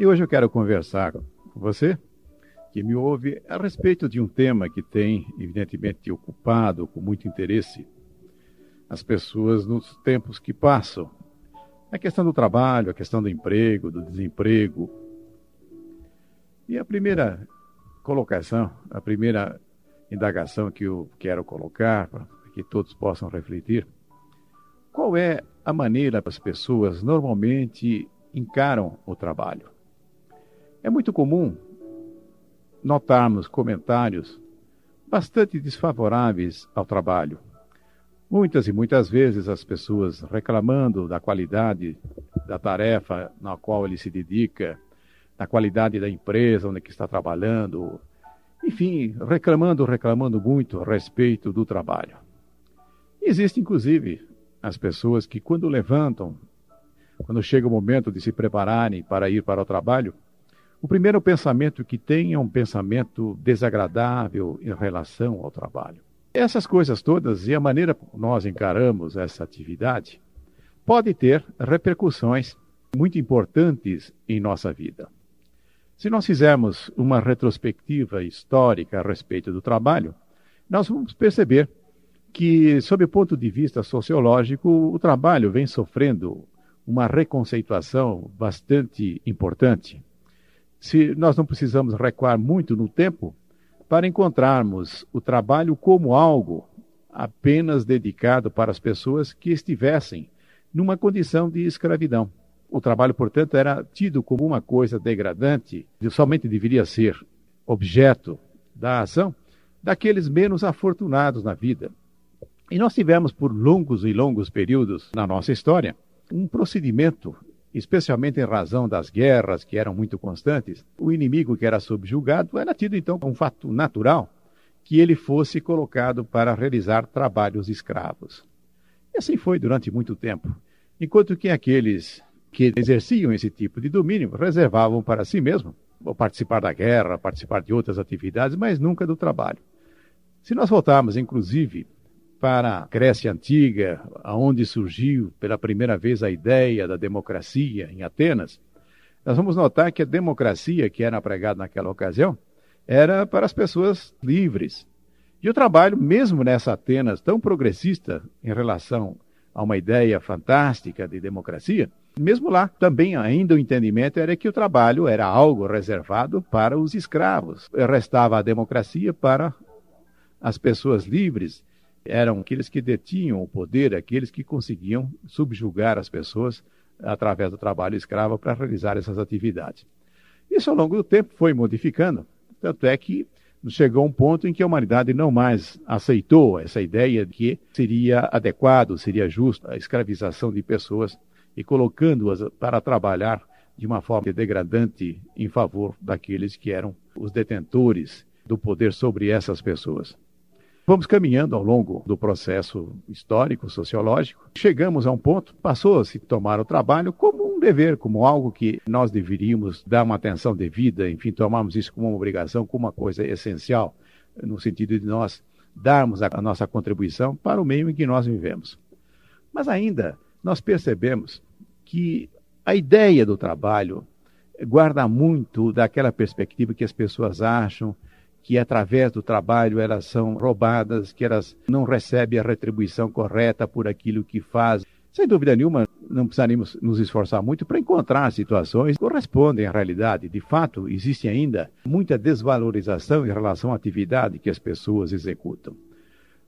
E hoje eu quero conversar com você, que me ouve, a respeito de um tema que tem, evidentemente, ocupado com muito interesse as pessoas nos tempos que passam. A questão do trabalho, a questão do emprego, do desemprego. E a primeira colocação, a primeira indagação que eu quero colocar, para que todos possam refletir, qual é a maneira que as pessoas normalmente encaram o trabalho? É muito comum notarmos comentários bastante desfavoráveis ao trabalho. Muitas e muitas vezes as pessoas reclamando da qualidade da tarefa na qual ele se dedica, da qualidade da empresa onde está trabalhando, enfim, reclamando, reclamando muito a respeito do trabalho. Existe inclusive as pessoas que quando levantam, quando chega o momento de se prepararem para ir para o trabalho, o primeiro pensamento que tem é um pensamento desagradável em relação ao trabalho. Essas coisas todas e a maneira como nós encaramos essa atividade pode ter repercussões muito importantes em nossa vida. Se nós fizermos uma retrospectiva histórica a respeito do trabalho, nós vamos perceber que, sob o ponto de vista sociológico, o trabalho vem sofrendo uma reconceituação bastante importante se nós não precisamos recuar muito no tempo para encontrarmos o trabalho como algo apenas dedicado para as pessoas que estivessem numa condição de escravidão. O trabalho, portanto, era tido como uma coisa degradante, somente deveria ser objeto da ação daqueles menos afortunados na vida. E nós tivemos por longos e longos períodos na nossa história um procedimento especialmente em razão das guerras que eram muito constantes, o inimigo que era subjugado era tido então como um fato natural que ele fosse colocado para realizar trabalhos escravos. E assim foi durante muito tempo, enquanto que aqueles que exerciam esse tipo de domínio reservavam para si mesmo participar da guerra, participar de outras atividades, mas nunca do trabalho. Se nós voltarmos, inclusive, para a Grécia Antiga, aonde surgiu pela primeira vez a ideia da democracia em Atenas, nós vamos notar que a democracia que era pregada naquela ocasião era para as pessoas livres. E o trabalho, mesmo nessa Atenas tão progressista em relação a uma ideia fantástica de democracia, mesmo lá também ainda o entendimento era que o trabalho era algo reservado para os escravos. Restava a democracia para as pessoas livres eram aqueles que detinham o poder, aqueles que conseguiam subjugar as pessoas através do trabalho escravo para realizar essas atividades. Isso ao longo do tempo foi modificando, tanto é que chegou um ponto em que a humanidade não mais aceitou essa ideia de que seria adequado, seria justo a escravização de pessoas e colocando-as para trabalhar de uma forma degradante em favor daqueles que eram os detentores do poder sobre essas pessoas. Vamos caminhando ao longo do processo histórico, sociológico. Chegamos a um ponto, passou a se tomar o trabalho como um dever, como algo que nós deveríamos dar uma atenção devida, enfim, tomarmos isso como uma obrigação, como uma coisa essencial, no sentido de nós darmos a nossa contribuição para o meio em que nós vivemos. Mas ainda nós percebemos que a ideia do trabalho guarda muito daquela perspectiva que as pessoas acham que através do trabalho elas são roubadas, que elas não recebem a retribuição correta por aquilo que fazem. Sem dúvida nenhuma, não precisaríamos nos esforçar muito para encontrar situações que correspondem à realidade. De fato, existe ainda muita desvalorização em relação à atividade que as pessoas executam.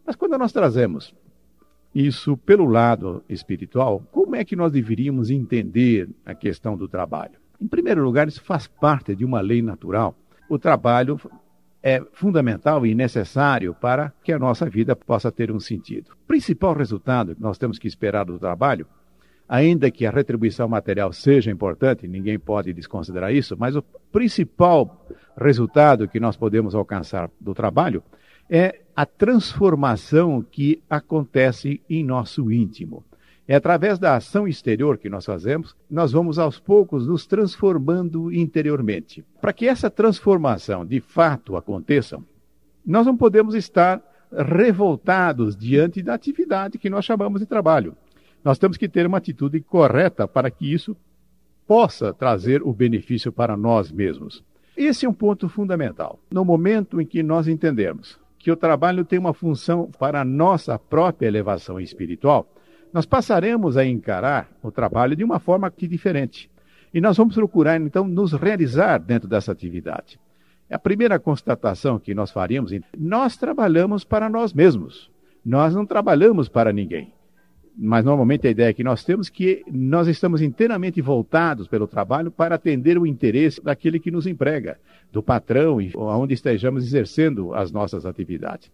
Mas quando nós trazemos isso pelo lado espiritual, como é que nós deveríamos entender a questão do trabalho? Em primeiro lugar, isso faz parte de uma lei natural. O trabalho é fundamental e necessário para que a nossa vida possa ter um sentido. O principal resultado que nós temos que esperar do trabalho, ainda que a retribuição material seja importante, ninguém pode desconsiderar isso, mas o principal resultado que nós podemos alcançar do trabalho é a transformação que acontece em nosso íntimo. É através da ação exterior que nós fazemos, nós vamos aos poucos nos transformando interiormente. Para que essa transformação de fato aconteça, nós não podemos estar revoltados diante da atividade que nós chamamos de trabalho. Nós temos que ter uma atitude correta para que isso possa trazer o benefício para nós mesmos. Esse é um ponto fundamental. No momento em que nós entendemos que o trabalho tem uma função para a nossa própria elevação espiritual, nós passaremos a encarar o trabalho de uma forma que diferente. E nós vamos procurar, então, nos realizar dentro dessa atividade. A primeira constatação que nós faríamos, nós trabalhamos para nós mesmos. Nós não trabalhamos para ninguém mas normalmente a ideia que nós temos é que nós estamos inteiramente voltados pelo trabalho para atender o interesse daquele que nos emprega, do patrão e onde estejamos exercendo as nossas atividades.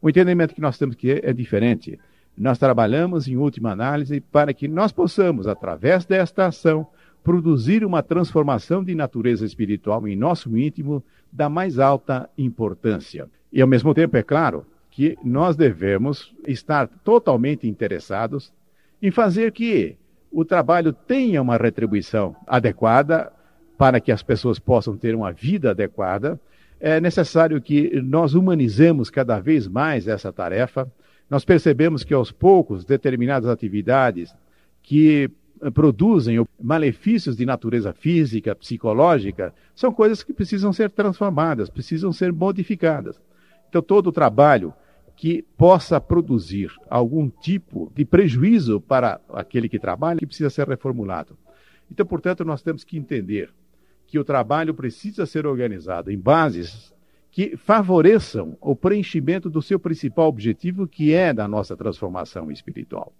O entendimento que nós temos que é diferente. Nós trabalhamos, em última análise, para que nós possamos, através desta ação, produzir uma transformação de natureza espiritual em nosso íntimo da mais alta importância. E, ao mesmo tempo, é claro, que nós devemos estar totalmente interessados em fazer que o trabalho tenha uma retribuição adequada para que as pessoas possam ter uma vida adequada. É necessário que nós humanizemos cada vez mais essa tarefa. Nós percebemos que aos poucos determinadas atividades que produzem malefícios de natureza física, psicológica, são coisas que precisam ser transformadas, precisam ser modificadas. Então, todo o trabalho que possa produzir algum tipo de prejuízo para aquele que trabalha, que precisa ser reformulado. Então, portanto, nós temos que entender que o trabalho precisa ser organizado em bases que favoreçam o preenchimento do seu principal objetivo, que é da nossa transformação espiritual.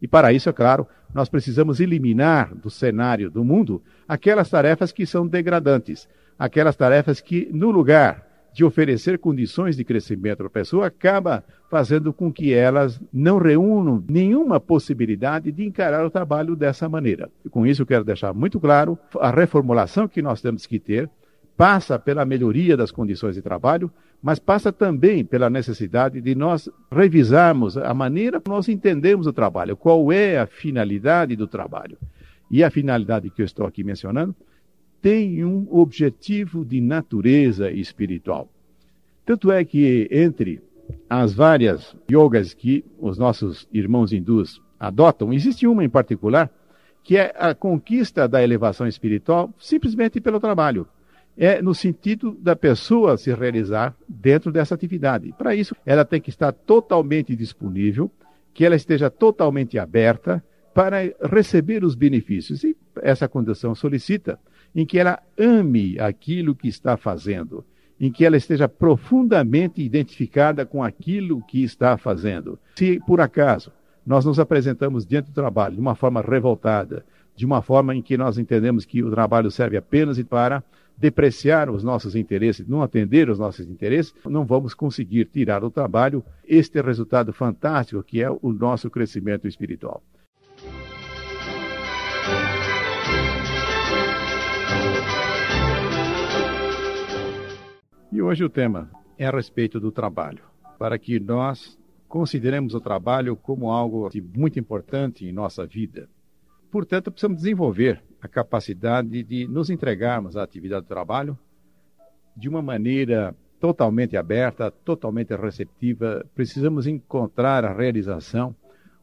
E para isso, é claro, nós precisamos eliminar do cenário do mundo aquelas tarefas que são degradantes, aquelas tarefas que, no lugar de oferecer condições de crescimento para a pessoa, acaba fazendo com que elas não reúnam nenhuma possibilidade de encarar o trabalho dessa maneira. E com isso, eu quero deixar muito claro a reformulação que nós temos que ter passa pela melhoria das condições de trabalho, mas passa também pela necessidade de nós revisarmos a maneira que nós entendemos o trabalho, qual é a finalidade do trabalho. E a finalidade que eu estou aqui mencionando tem um objetivo de natureza espiritual. Tanto é que entre as várias yogas que os nossos irmãos hindus adotam, existe uma em particular que é a conquista da elevação espiritual simplesmente pelo trabalho. É no sentido da pessoa se realizar dentro dessa atividade. Para isso, ela tem que estar totalmente disponível, que ela esteja totalmente aberta para receber os benefícios. E essa condição solicita em que ela ame aquilo que está fazendo, em que ela esteja profundamente identificada com aquilo que está fazendo. Se, por acaso, nós nos apresentamos diante do trabalho de uma forma revoltada, de uma forma em que nós entendemos que o trabalho serve apenas para depreciar os nossos interesses, não atender os nossos interesses, não vamos conseguir tirar do trabalho este resultado fantástico que é o nosso crescimento espiritual. E hoje o tema é a respeito do trabalho, para que nós consideremos o trabalho como algo muito importante em nossa vida. Portanto, precisamos desenvolver a capacidade de nos entregarmos à atividade do trabalho de uma maneira totalmente aberta, totalmente receptiva. Precisamos encontrar a realização,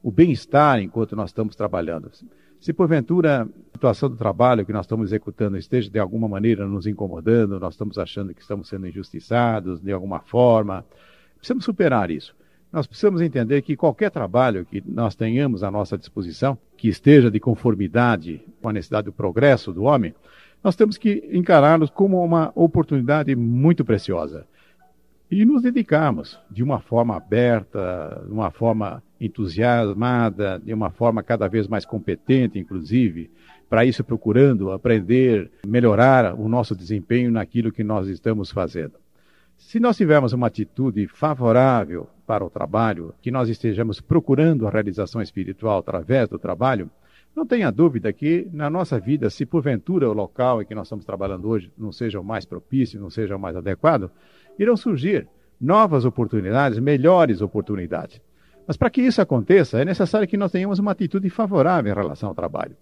o bem-estar enquanto nós estamos trabalhando. Se porventura a situação do trabalho que nós estamos executando esteja de alguma maneira nos incomodando, nós estamos achando que estamos sendo injustiçados de alguma forma, precisamos superar isso. Nós precisamos entender que qualquer trabalho que nós tenhamos à nossa disposição, que esteja de conformidade com a necessidade do progresso do homem, nós temos que encará-los como uma oportunidade muito preciosa e nos dedicarmos de uma forma aberta, de uma forma entusiasmada, de uma forma cada vez mais competente, inclusive, para isso procurando aprender, melhorar o nosso desempenho naquilo que nós estamos fazendo. Se nós tivermos uma atitude favorável para o trabalho, que nós estejamos procurando a realização espiritual através do trabalho, não tenha dúvida que na nossa vida, se porventura o local em que nós estamos trabalhando hoje não seja o mais propício, não seja o mais adequado, irão surgir novas oportunidades, melhores oportunidades. Mas para que isso aconteça, é necessário que nós tenhamos uma atitude favorável em relação ao trabalho.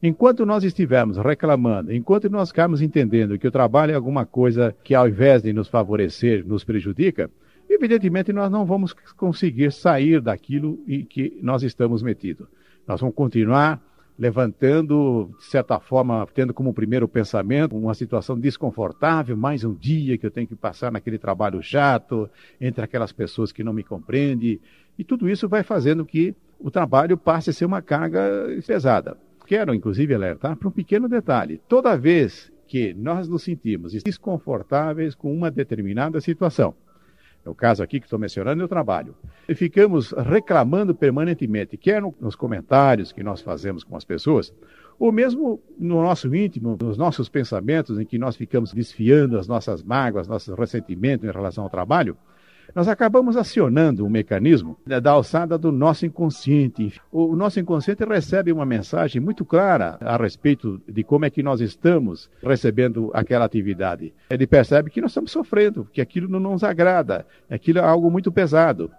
Enquanto nós estivermos reclamando, enquanto nós ficarmos entendendo que o trabalho é alguma coisa que, ao invés de nos favorecer, nos prejudica, evidentemente nós não vamos conseguir sair daquilo em que nós estamos metidos. Nós vamos continuar levantando, de certa forma, tendo como primeiro pensamento uma situação desconfortável, mais um dia que eu tenho que passar naquele trabalho chato, entre aquelas pessoas que não me compreendem, e tudo isso vai fazendo que o trabalho passe a ser uma carga pesada. Quero, inclusive, alertar para um pequeno detalhe. Toda vez que nós nos sentimos desconfortáveis com uma determinada situação, é o caso aqui que estou mencionando, o trabalho. E ficamos reclamando permanentemente, quer nos comentários que nós fazemos com as pessoas, ou mesmo no nosso íntimo, nos nossos pensamentos, em que nós ficamos desfiando as nossas mágoas, nossos ressentimentos em relação ao trabalho, nós acabamos acionando um mecanismo da alçada do nosso inconsciente. O nosso inconsciente recebe uma mensagem muito clara a respeito de como é que nós estamos recebendo aquela atividade. Ele percebe que nós estamos sofrendo, que aquilo não nos agrada, aquilo é algo muito pesado.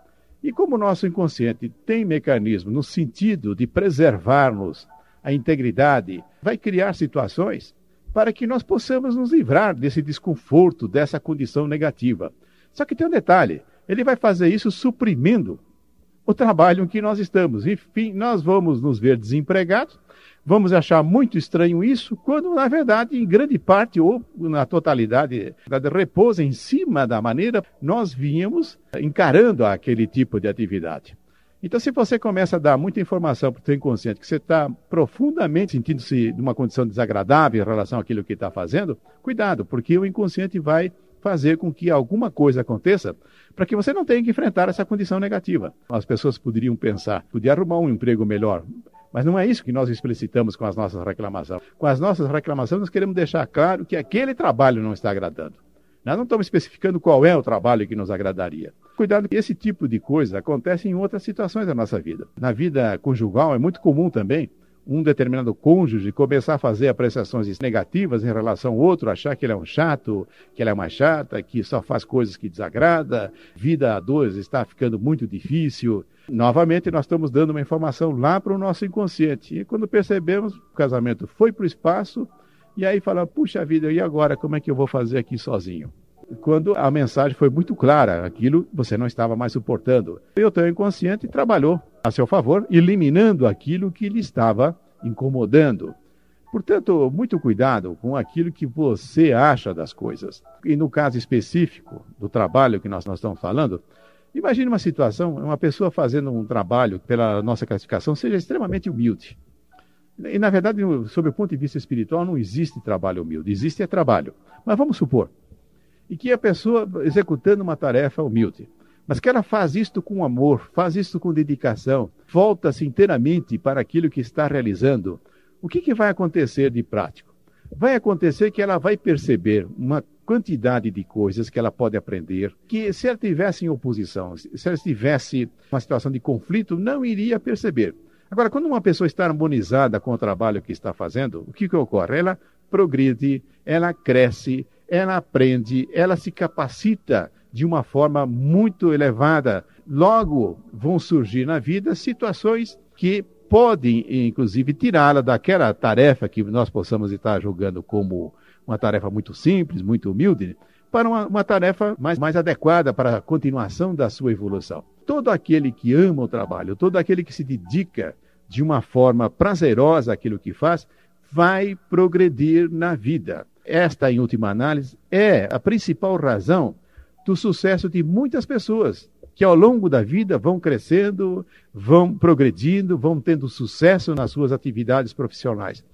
E como o nosso inconsciente tem mecanismo no sentido de preservar-nos a integridade, vai criar situações para que nós possamos nos livrar desse desconforto, dessa condição negativa. Só que tem um detalhe: ele vai fazer isso suprimindo o trabalho em que nós estamos. Enfim, nós vamos nos ver desempregados, vamos achar muito estranho isso, quando, na verdade, em grande parte ou na totalidade, repousa em cima da maneira nós vínhamos encarando aquele tipo de atividade. Então, se você começa a dar muita informação para o seu inconsciente que você está profundamente sentindo-se numa condição desagradável em relação àquilo que está fazendo, cuidado, porque o inconsciente vai fazer com que alguma coisa aconteça para que você não tenha que enfrentar essa condição negativa. As pessoas poderiam pensar, podia arrumar um emprego melhor, mas não é isso que nós explicitamos com as nossas reclamações. Com as nossas reclamações, nós queremos deixar claro que aquele trabalho não está agradando. Nós não estamos especificando qual é o trabalho que nos agradaria. Cuidado que esse tipo de coisa acontece em outras situações da nossa vida. Na vida conjugal é muito comum também um determinado cônjuge começar a fazer apreciações negativas em relação ao outro, achar que ele é um chato, que ela é uma chata, que só faz coisas que desagrada, vida a dois está ficando muito difícil. Novamente, nós estamos dando uma informação lá para o nosso inconsciente. E quando percebemos, o casamento foi para o espaço, e aí fala, puxa vida, e agora como é que eu vou fazer aqui sozinho? Quando a mensagem foi muito clara, aquilo você não estava mais suportando. E o teu inconsciente trabalhou a seu favor, eliminando aquilo que lhe estava incomodando. Portanto, muito cuidado com aquilo que você acha das coisas. E no caso específico do trabalho que nós, nós estamos falando, imagine uma situação, uma pessoa fazendo um trabalho, pela nossa classificação, seja extremamente humilde. E, na verdade, sob o ponto de vista espiritual, não existe trabalho humilde, existe é trabalho. Mas vamos supor, e que a pessoa executando uma tarefa humilde, mas que ela faz isto com amor, faz isto com dedicação, volta-se inteiramente para aquilo que está realizando. O que, que vai acontecer de prático? Vai acontecer que ela vai perceber uma quantidade de coisas que ela pode aprender, que se ela tivesse em oposição, se ela estivesse uma situação de conflito, não iria perceber. Agora, quando uma pessoa está harmonizada com o trabalho que está fazendo, o que, que ocorre? Ela progride, ela cresce, ela aprende, ela se capacita de uma forma muito elevada. Logo vão surgir na vida situações que podem, inclusive, tirá-la daquela tarefa que nós possamos estar julgando como uma tarefa muito simples, muito humilde, para uma, uma tarefa mais, mais adequada para a continuação da sua evolução. Todo aquele que ama o trabalho, todo aquele que se dedica de uma forma prazerosa àquilo que faz, vai progredir na vida. Esta, em última análise, é a principal razão do sucesso de muitas pessoas que ao longo da vida vão crescendo, vão progredindo, vão tendo sucesso nas suas atividades profissionais.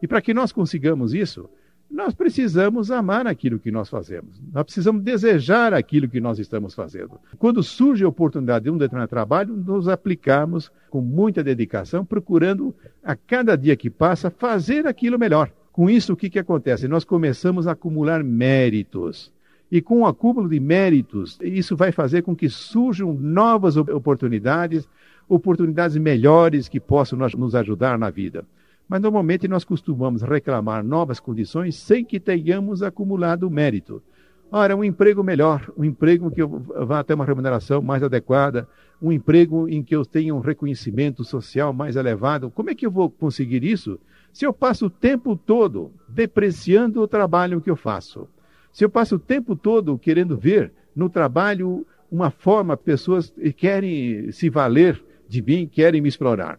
E para que nós consigamos isso, nós precisamos amar aquilo que nós fazemos. Nós precisamos desejar aquilo que nós estamos fazendo. Quando surge a oportunidade de um determinado trabalho, nos aplicamos com muita dedicação, procurando a cada dia que passa fazer aquilo melhor. Com isso, o que, que acontece? Nós começamos a acumular méritos. E com o acúmulo de méritos, isso vai fazer com que surjam novas oportunidades, oportunidades melhores que possam nos ajudar na vida. Mas normalmente nós costumamos reclamar novas condições sem que tenhamos acumulado mérito. Ora, um emprego melhor, um emprego que vá ter uma remuneração mais adequada, um emprego em que eu tenha um reconhecimento social mais elevado. Como é que eu vou conseguir isso se eu passo o tempo todo depreciando o trabalho que eu faço? Se eu passo o tempo todo querendo ver no trabalho uma forma, pessoas querem se valer de mim, querem me explorar.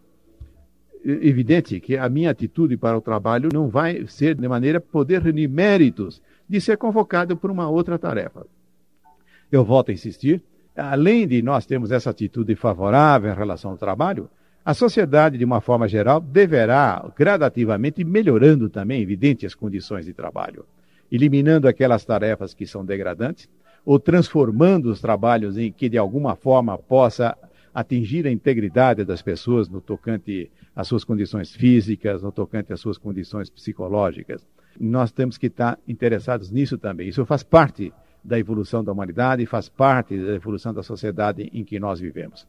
evidente que a minha atitude para o trabalho não vai ser de maneira poder reunir méritos de ser convocado por uma outra tarefa. Eu volto a insistir, além de nós termos essa atitude favorável em relação ao trabalho, a sociedade, de uma forma geral, deverá gradativamente melhorando também, evidente, as condições de trabalho, eliminando aquelas tarefas que são degradantes, ou transformando os trabalhos em que, de alguma forma, possa atingir a integridade das pessoas no tocante às suas condições físicas, no tocante às suas condições psicológicas. Nós temos que estar interessados nisso também. Isso faz parte da evolução da humanidade faz parte da evolução da sociedade em que nós vivemos.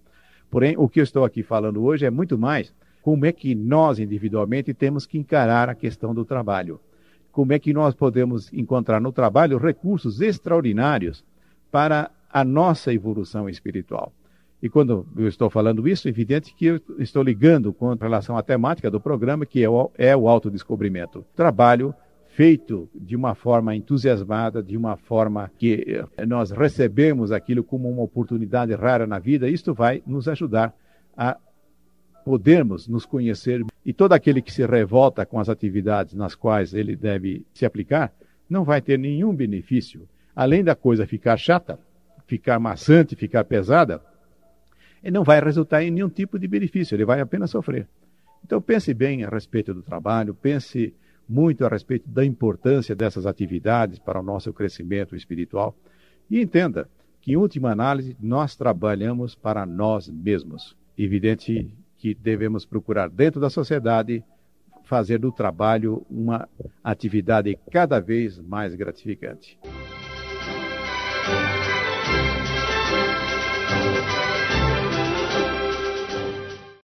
Porém, o que eu estou aqui falando hoje é muito mais como é que nós individualmente temos que encarar a questão do trabalho. Como é que nós podemos encontrar no trabalho recursos extraordinários para a nossa evolução espiritual. E quando eu estou falando isso, é evidente que eu estou ligando com relação à temática do programa, que é o, é o autodescobrimento. Trabalho feito de uma forma entusiasmada, de uma forma que eh, nós recebemos aquilo como uma oportunidade rara na vida, isto vai nos ajudar a podermos nos conhecer. E todo aquele que se revolta com as atividades nas quais ele deve se aplicar, não vai ter nenhum benefício. Além da coisa ficar chata, ficar maçante, ficar pesada, ele não vai resultar em nenhum tipo de benefício, ele vai apenas sofrer. Então pense bem a respeito do trabalho, pense muito a respeito da importância dessas atividades para o nosso crescimento espiritual e entenda que, em última análise, nós trabalhamos para nós mesmos. Evidente que devemos procurar, dentro da sociedade, fazer do trabalho uma atividade cada vez mais gratificante.